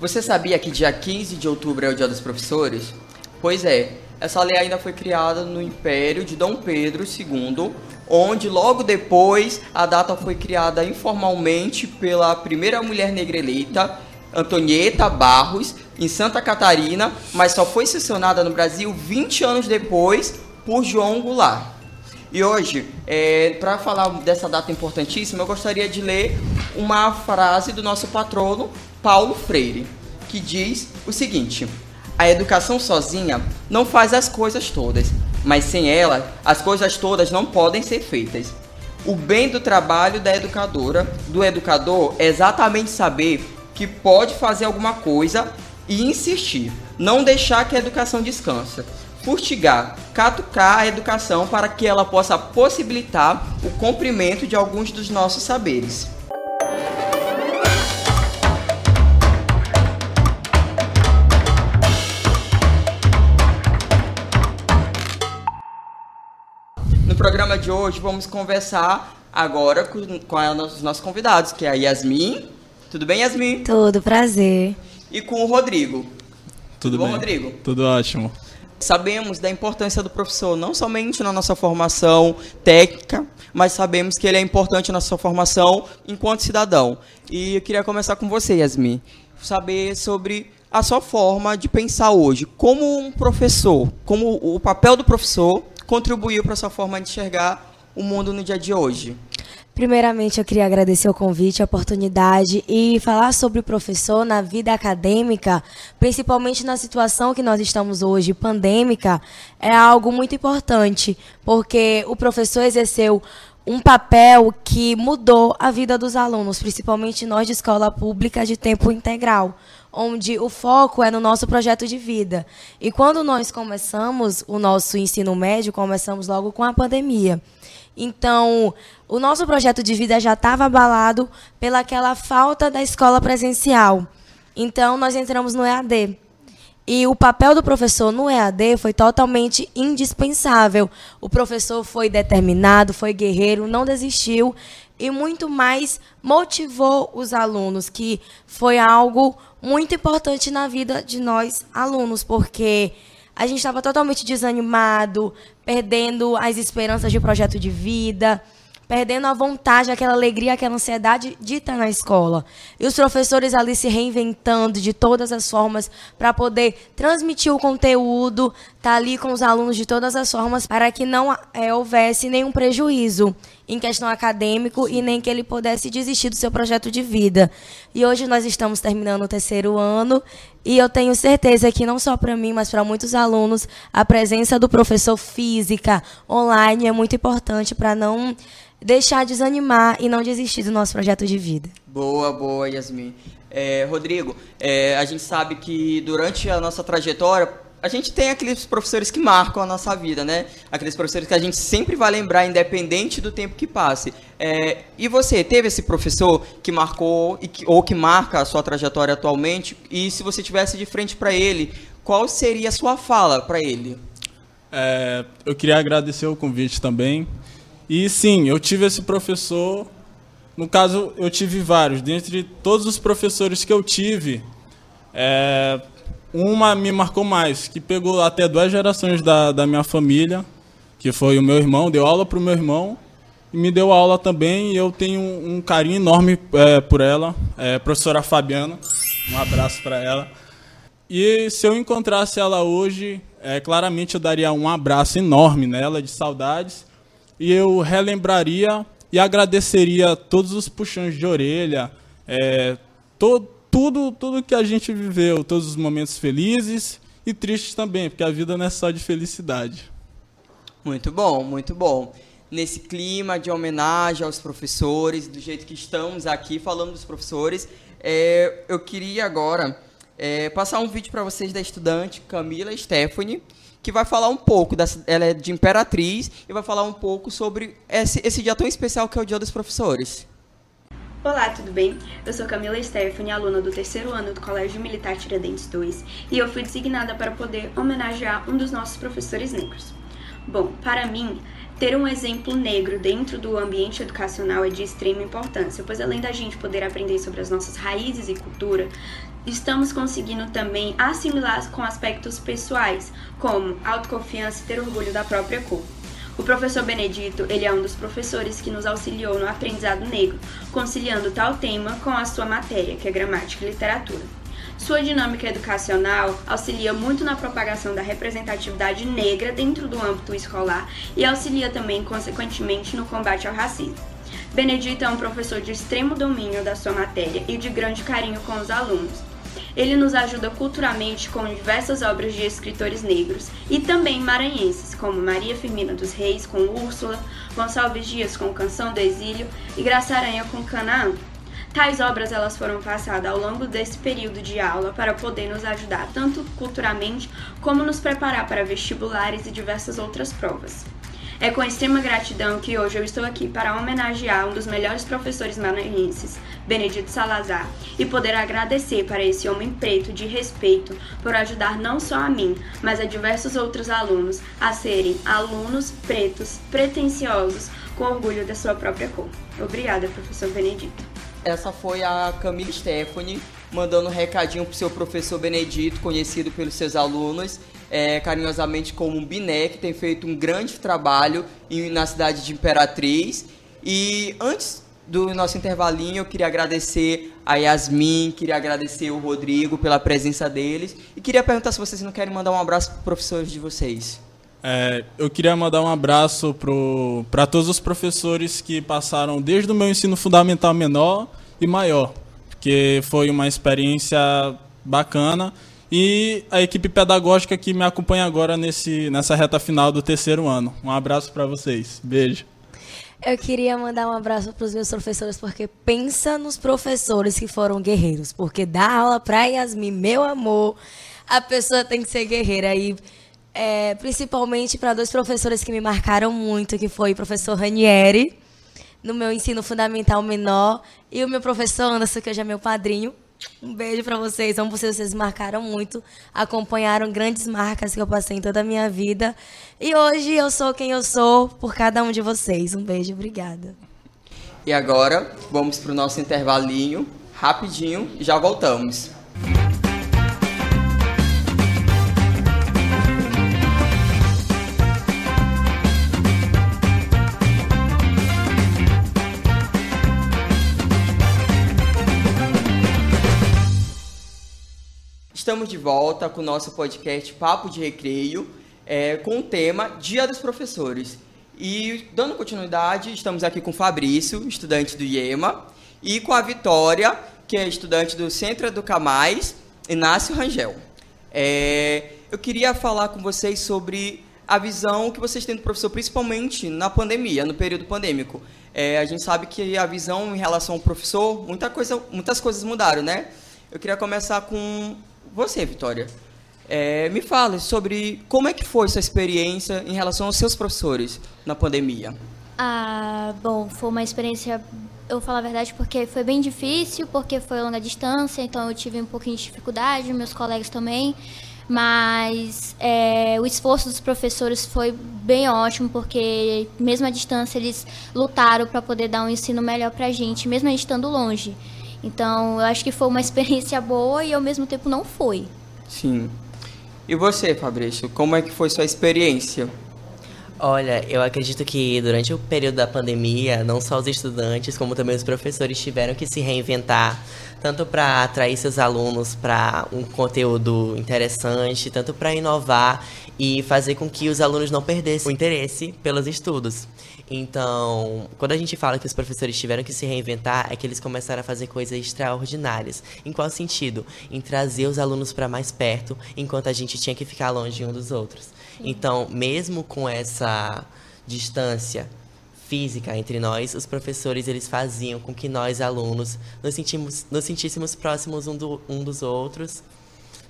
Você sabia que dia 15 de outubro é o Dia dos Professores? Pois é, essa lei ainda foi criada no Império de Dom Pedro II, onde logo depois a data foi criada informalmente pela primeira mulher negra eleita, Antonieta Barros, em Santa Catarina, mas só foi sancionada no Brasil 20 anos depois por João Goulart. E hoje, é, para falar dessa data importantíssima, eu gostaria de ler uma frase do nosso patrono, Paulo Freire, que diz o seguinte: A educação sozinha não faz as coisas todas, mas sem ela, as coisas todas não podem ser feitas. O bem do trabalho da educadora, do educador, é exatamente saber que pode fazer alguma coisa e insistir, não deixar que a educação descansa. Fustigar, catucar a educação para que ela possa possibilitar o cumprimento de alguns dos nossos saberes. Programa de hoje vamos conversar agora com, com os nossos convidados, que é a Yasmin. Tudo bem, Yasmin? Tudo, prazer. E com o Rodrigo. Tudo, Tudo bom, bem. Rodrigo? Tudo ótimo. Sabemos da importância do professor, não somente na nossa formação técnica, mas sabemos que ele é importante na sua formação enquanto cidadão. E eu queria começar com você, Yasmin. Saber sobre a sua forma de pensar hoje, como um professor, como o papel do professor contribuiu para sua forma de enxergar o mundo no dia de hoje? Primeiramente, eu queria agradecer o convite, a oportunidade e falar sobre o professor na vida acadêmica, principalmente na situação que nós estamos hoje, pandêmica, é algo muito importante, porque o professor exerceu um papel que mudou a vida dos alunos, principalmente nós de escola pública de tempo integral onde o foco é no nosso projeto de vida. E quando nós começamos o nosso ensino médio, começamos logo com a pandemia. Então, o nosso projeto de vida já estava abalado pelaquela falta da escola presencial. Então, nós entramos no EAD. E o papel do professor no EAD foi totalmente indispensável. O professor foi determinado, foi guerreiro, não desistiu e muito mais motivou os alunos, que foi algo muito importante na vida de nós alunos, porque a gente estava totalmente desanimado, perdendo as esperanças de projeto de vida, perdendo a vontade, aquela alegria, aquela ansiedade de estar na escola. E os professores ali se reinventando de todas as formas para poder transmitir o conteúdo, estar tá ali com os alunos de todas as formas para que não é, houvesse nenhum prejuízo em questão acadêmico e nem que ele pudesse desistir do seu projeto de vida. E hoje nós estamos terminando o terceiro ano e eu tenho certeza que não só para mim, mas para muitos alunos, a presença do professor física online é muito importante para não deixar desanimar e não desistir do nosso projeto de vida. Boa, boa, Yasmin. É, Rodrigo, é, a gente sabe que durante a nossa trajetória, a gente tem aqueles professores que marcam a nossa vida, né? Aqueles professores que a gente sempre vai lembrar, independente do tempo que passe. É, e você, teve esse professor que marcou que, ou que marca a sua trajetória atualmente? E se você tivesse de frente para ele, qual seria a sua fala para ele? É, eu queria agradecer o convite também. E sim, eu tive esse professor. No caso, eu tive vários. Dentre todos os professores que eu tive, é, uma me marcou mais, que pegou até duas gerações da, da minha família, que foi o meu irmão, deu aula para o meu irmão e me deu aula também. E eu tenho um, carinho enorme é, por ela, é, professora Fabiana. Um abraço para ela. E se eu encontrasse ela hoje, é, claramente eu daria um abraço enorme nela, de saudades e eu relembraria e agradeceria todos os puxões de orelha, é, to, tudo, tudo que a gente viveu, todos os momentos felizes e tristes também, porque a vida não é só de felicidade. Muito bom, muito bom. Nesse clima de homenagem aos professores, do jeito que estamos aqui falando dos professores, é, eu queria agora é, passar um vídeo para vocês da estudante Camila Stephanie, que vai falar um pouco, dessa, ela é de Imperatriz, e vai falar um pouco sobre esse, esse dia tão especial que é o Dia dos Professores. Olá, tudo bem? Eu sou Camila Stephanie, aluna do terceiro ano do Colégio Militar Tiradentes 2, e eu fui designada para poder homenagear um dos nossos professores negros. Bom, para mim, ter um exemplo negro dentro do ambiente educacional é de extrema importância, pois além da gente poder aprender sobre as nossas raízes e cultura, estamos conseguindo também assimilar com aspectos pessoais, como autoconfiança e ter orgulho da própria cor. O professor Benedito, ele é um dos professores que nos auxiliou no aprendizado negro, conciliando tal tema com a sua matéria, que é gramática e literatura. Sua dinâmica educacional auxilia muito na propagação da representatividade negra dentro do âmbito escolar e auxilia também, consequentemente, no combate ao racismo. Benedito é um professor de extremo domínio da sua matéria e de grande carinho com os alunos. Ele nos ajuda culturalmente com diversas obras de escritores negros e também maranhenses, como Maria Firmina dos Reis com Úrsula, Gonçalves Dias com Canção do Exílio e Graça Aranha com Canaã. Tais obras elas foram passadas ao longo desse período de aula para poder nos ajudar tanto culturalmente como nos preparar para vestibulares e diversas outras provas. É com extrema gratidão que hoje eu estou aqui para homenagear um dos melhores professores maranhenses, Benedito Salazar, e poder agradecer para esse homem preto de respeito por ajudar não só a mim, mas a diversos outros alunos a serem alunos pretos, pretensiosos, com orgulho da sua própria cor. Obrigada, professor Benedito. Essa foi a Camila Stephanie mandando um recadinho pro seu professor Benedito, conhecido pelos seus alunos, é, carinhosamente como Biné, que tem feito um grande trabalho em, na cidade de Imperatriz. E antes do nosso intervalinho, eu queria agradecer a Yasmin, queria agradecer o Rodrigo pela presença deles e queria perguntar se vocês não querem mandar um abraço para professores de vocês. É, eu queria mandar um abraço para todos os professores que passaram desde o meu ensino fundamental menor e maior, porque foi uma experiência bacana e a equipe pedagógica que me acompanha agora nesse, nessa reta final do terceiro ano. Um abraço para vocês. Beijo. Eu queria mandar um abraço para os meus professores, porque pensa nos professores que foram guerreiros. Porque dar aula para Yasmin, meu amor, a pessoa tem que ser guerreira. E é, principalmente para dois professores que me marcaram muito, que foi o professor Ranieri, no meu ensino fundamental menor, e o meu professor Anderson, que hoje é meu padrinho. Um beijo para vocês, amo vocês, vocês marcaram muito, acompanharam grandes marcas que eu passei em toda a minha vida. E hoje eu sou quem eu sou por cada um de vocês. Um beijo, obrigada. E agora vamos para o nosso intervalinho, rapidinho, e já voltamos. Estamos de volta com o nosso podcast Papo de Recreio, é, com o tema Dia dos Professores. E, dando continuidade, estamos aqui com o Fabrício, estudante do IEMA, e com a Vitória, que é estudante do Centro Educa Mais, Inácio Rangel. É, eu queria falar com vocês sobre a visão que vocês têm do professor, principalmente na pandemia, no período pandêmico. É, a gente sabe que a visão em relação ao professor, muita coisa, muitas coisas mudaram, né? Eu queria começar com você, Vitória, é, me fale sobre como é que foi sua experiência em relação aos seus professores na pandemia. Ah, bom, foi uma experiência, eu falo a verdade, porque foi bem difícil, porque foi longa distância, então eu tive um pouquinho de dificuldade, meus colegas também, mas é, o esforço dos professores foi bem ótimo, porque mesmo à distância eles lutaram para poder dar um ensino melhor para a gente, mesmo a gente estando longe. Então, eu acho que foi uma experiência boa e ao mesmo tempo não foi. Sim. E você, Fabrício, como é que foi sua experiência? Olha, eu acredito que durante o período da pandemia, não só os estudantes, como também os professores tiveram que se reinventar, tanto para atrair seus alunos para um conteúdo interessante, tanto para inovar e fazer com que os alunos não perdessem o interesse pelos estudos. Então, quando a gente fala que os professores tiveram que se reinventar, é que eles começaram a fazer coisas extraordinárias. Em qual sentido? Em trazer os alunos para mais perto, enquanto a gente tinha que ficar longe um dos outros. Então, mesmo com essa distância física entre nós, os professores eles faziam com que nós alunos nos, sentimos, nos sentíssemos próximos um, do, um dos outros,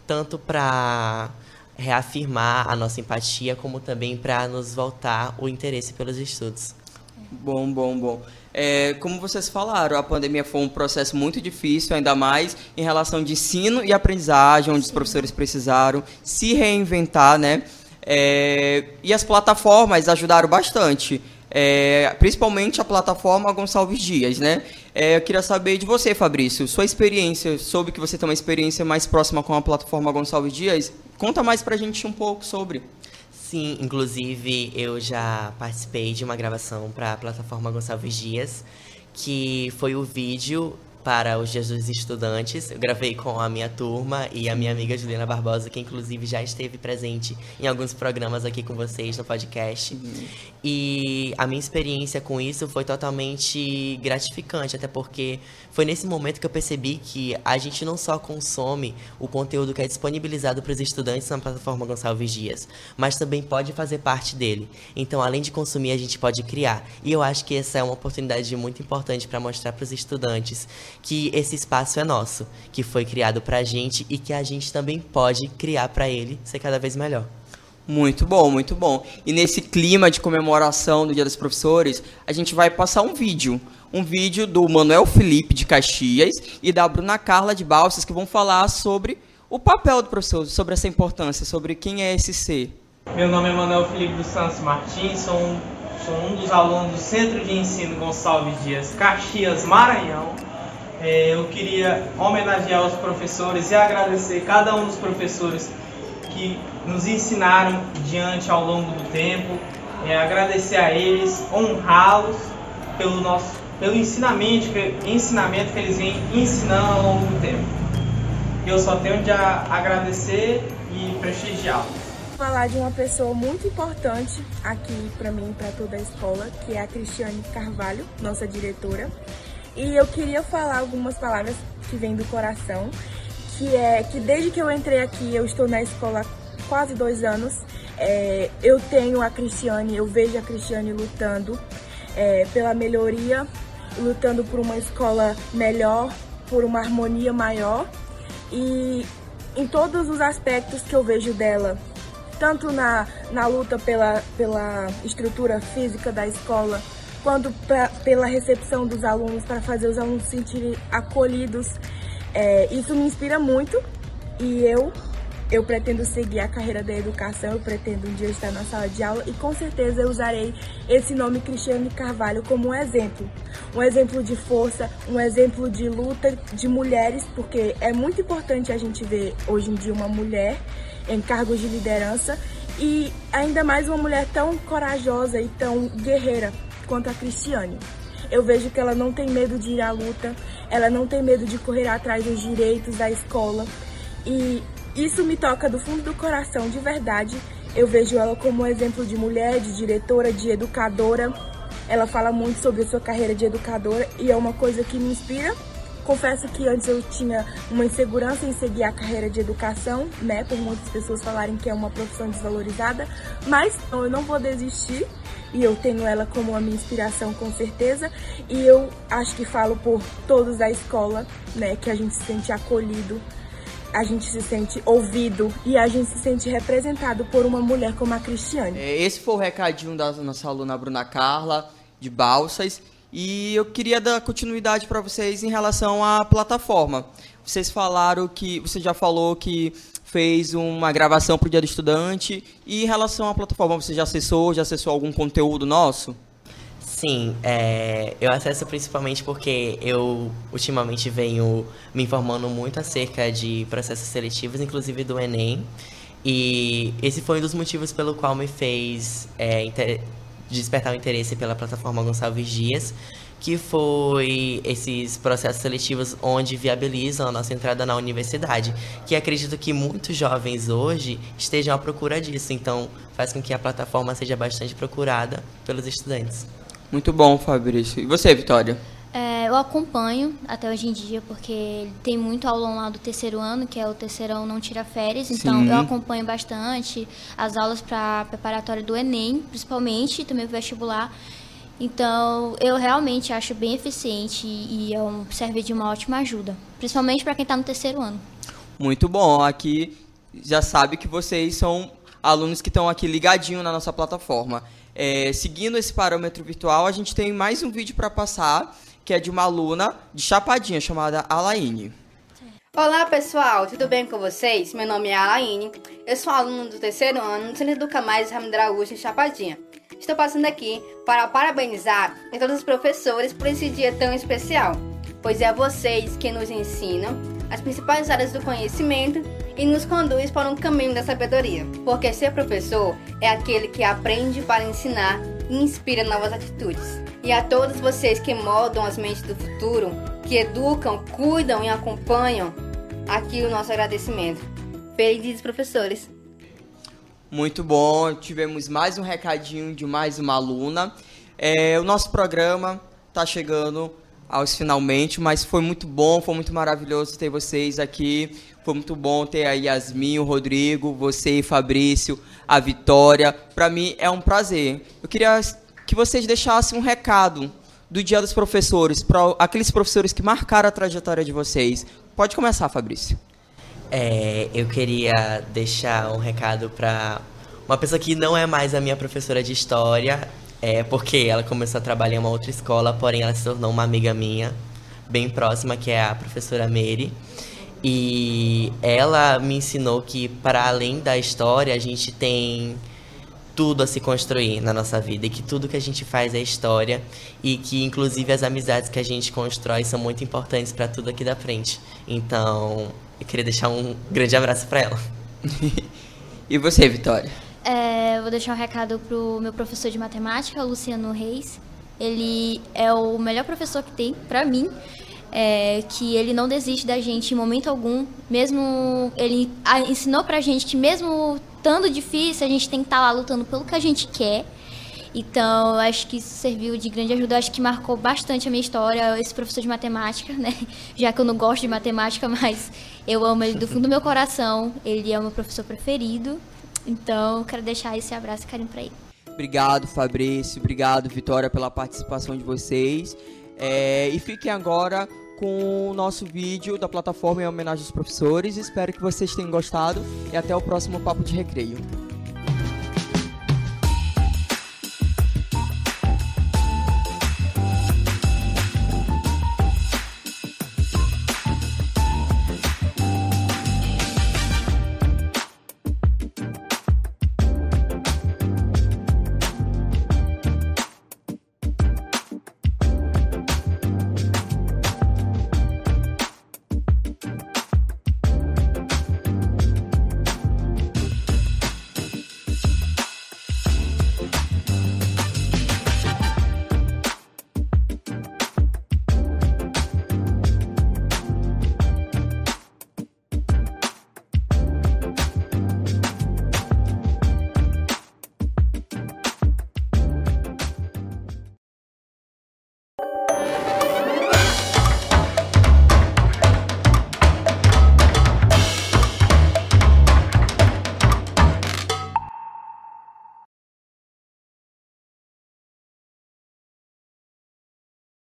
tanto para reafirmar a nossa empatia, como também para nos voltar o interesse pelos estudos. Bom, bom, bom. É, como vocês falaram, a pandemia foi um processo muito difícil, ainda mais em relação de ensino e aprendizagem, onde os professores precisaram se reinventar, né? É, e as plataformas ajudaram bastante. É, principalmente a plataforma Gonçalves Dias, né? É, eu queria saber de você, Fabrício, sua experiência, soube que você tem uma experiência mais próxima com a plataforma Gonçalves Dias. Conta mais pra gente um pouco sobre. Sim, inclusive eu já participei de uma gravação para a plataforma Gonçalves Dias, que foi o vídeo para os Dias dos Estudantes. Eu gravei com a minha turma e a minha amiga Juliana Barbosa, que inclusive já esteve presente em alguns programas aqui com vocês no podcast. Uhum. E a minha experiência com isso foi totalmente gratificante, até porque foi nesse momento que eu percebi que a gente não só consome o conteúdo que é disponibilizado para os estudantes na plataforma Gonçalves Dias, mas também pode fazer parte dele. Então, além de consumir, a gente pode criar. E eu acho que essa é uma oportunidade muito importante para mostrar para os estudantes que esse espaço é nosso, que foi criado para a gente e que a gente também pode criar para ele ser cada vez melhor. Muito bom, muito bom. E nesse clima de comemoração do Dia dos Professores, a gente vai passar um vídeo. Um vídeo do Manuel Felipe de Caxias e da Bruna Carla de Balsas, que vão falar sobre o papel do professor, sobre essa importância, sobre quem é esse ser. Meu nome é Manuel Felipe dos Santos Martins, sou um, sou um dos alunos do Centro de Ensino Gonçalves Dias, Caxias, Maranhão. É, eu queria homenagear os professores e agradecer cada um dos professores que nos ensinaram diante ao longo do tempo. É, agradecer a eles, honrá-los pelo nosso pelo ensinamento, ensinamento que eles vêm ensinando ao longo do tempo. Eu só tenho de agradecer e prestigiá-los. Falar de uma pessoa muito importante aqui para mim, para toda a escola, que é a Cristiane Carvalho, nossa diretora. E eu queria falar algumas palavras que vêm do coração, que é que desde que eu entrei aqui, eu estou na escola há quase dois anos, é, eu tenho a Cristiane, eu vejo a Cristiane lutando é, pela melhoria, lutando por uma escola melhor, por uma harmonia maior. E em todos os aspectos que eu vejo dela, tanto na, na luta pela, pela estrutura física da escola, quanto pra, pela recepção dos alunos, para fazer os alunos se sentirem acolhidos. É, isso me inspira muito e eu eu pretendo seguir a carreira da educação, eu pretendo um dia estar na sala de aula e com certeza eu usarei esse nome Cristiane Carvalho como um exemplo. Um exemplo de força, um exemplo de luta de mulheres, porque é muito importante a gente ver hoje em dia uma mulher em cargos de liderança e ainda mais uma mulher tão corajosa e tão guerreira quanto a Cristiane. Eu vejo que ela não tem medo de ir à luta, ela não tem medo de correr atrás dos direitos da escola. E isso me toca do fundo do coração, de verdade. Eu vejo ela como um exemplo de mulher, de diretora, de educadora. Ela fala muito sobre a sua carreira de educadora e é uma coisa que me inspira. Confesso que antes eu tinha uma insegurança em seguir a carreira de educação, né? Por muitas pessoas falarem que é uma profissão desvalorizada, mas eu não vou desistir e eu tenho ela como a minha inspiração com certeza. E eu acho que falo por todos da escola, né, que a gente se sente acolhido, a gente se sente ouvido e a gente se sente representado por uma mulher como a Cristiane. É, esse foi o recadinho da nossa aluna Bruna Carla, de Balsas. E eu queria dar continuidade para vocês em relação à plataforma. Vocês falaram que. Você já falou que fez uma gravação para o Dia do Estudante. E em relação à plataforma, você já acessou, já acessou algum conteúdo nosso? Sim, é, eu acesso principalmente porque eu ultimamente venho me informando muito acerca de processos seletivos, inclusive do Enem. E esse foi um dos motivos pelo qual me fez é, despertar o interesse pela plataforma Gonçalves Dias, que foi esses processos seletivos onde viabilizam a nossa entrada na universidade, que acredito que muitos jovens hoje estejam à procura disso, então faz com que a plataforma seja bastante procurada pelos estudantes. Muito bom, Fabrício. E você, Vitória? É, eu acompanho até hoje em dia, porque tem muito aulão lá do terceiro ano, que é o terceirão não tira férias, então Sim. eu acompanho bastante as aulas para preparatória do Enem, principalmente, e também o vestibular. Então, eu realmente acho bem eficiente e é um, serve de uma ótima ajuda, principalmente para quem está no terceiro ano. Muito bom. Aqui já sabe que vocês são alunos que estão aqui ligadinho na nossa plataforma. É, seguindo esse parâmetro virtual, a gente tem mais um vídeo para passar, que é de uma aluna de Chapadinha, chamada Alaine. Olá pessoal, tudo bem com vocês? Meu nome é Alaine, eu sou aluna do terceiro ano no Centro Educa Mais Ramiro Araújo em Chapadinha. estou passando aqui para parabenizar a todos os professores por esse dia tão especial, pois é vocês que nos ensinam as principais áreas do conhecimento e nos conduz para um caminho da sabedoria. Porque ser professor é aquele que aprende para ensinar e inspira novas atitudes. E a todos vocês que moldam as mentes do futuro, que educam, cuidam e acompanham, aqui o nosso agradecimento. Felizes professores! Muito bom, tivemos mais um recadinho de mais uma aluna. É, o nosso programa está chegando aos finalmente, mas foi muito bom, foi muito maravilhoso ter vocês aqui. Foi muito bom ter a Yasmin, o Rodrigo, você, Fabrício, a Vitória. Para mim é um prazer. Eu queria que vocês deixassem um recado do Dia dos Professores para aqueles professores que marcaram a trajetória de vocês. Pode começar, Fabrício. É, eu queria deixar um recado para uma pessoa que não é mais a minha professora de história, é porque ela começou a trabalhar em uma outra escola, porém ela se tornou uma amiga minha, bem próxima, que é a professora Mary. E ela me ensinou que para além da história, a gente tem tudo a se construir na nossa vida e que tudo que a gente faz é história e que inclusive as amizades que a gente constrói são muito importantes para tudo aqui da frente. Então, eu queria deixar um grande abraço para ela. e você, Vitória? É, vou deixar um recado pro meu professor de matemática, Luciano Reis. Ele é o melhor professor que tem para mim. É, que ele não desiste da gente em momento algum, mesmo ele ensinou pra gente que mesmo estando difícil, a gente tem que estar tá lá lutando pelo que a gente quer. Então, acho que isso serviu de grande ajuda. Acho que marcou bastante a minha história, esse professor de matemática, né? Já que eu não gosto de matemática, mas eu amo ele do fundo do meu coração. Ele é o meu professor preferido. Então, quero deixar esse abraço e carinho para ele. Obrigado, Fabrício. Obrigado, Vitória, pela participação de vocês. É, e fiquem agora com o nosso vídeo da plataforma em homenagem aos professores. Espero que vocês tenham gostado e até o próximo Papo de Recreio.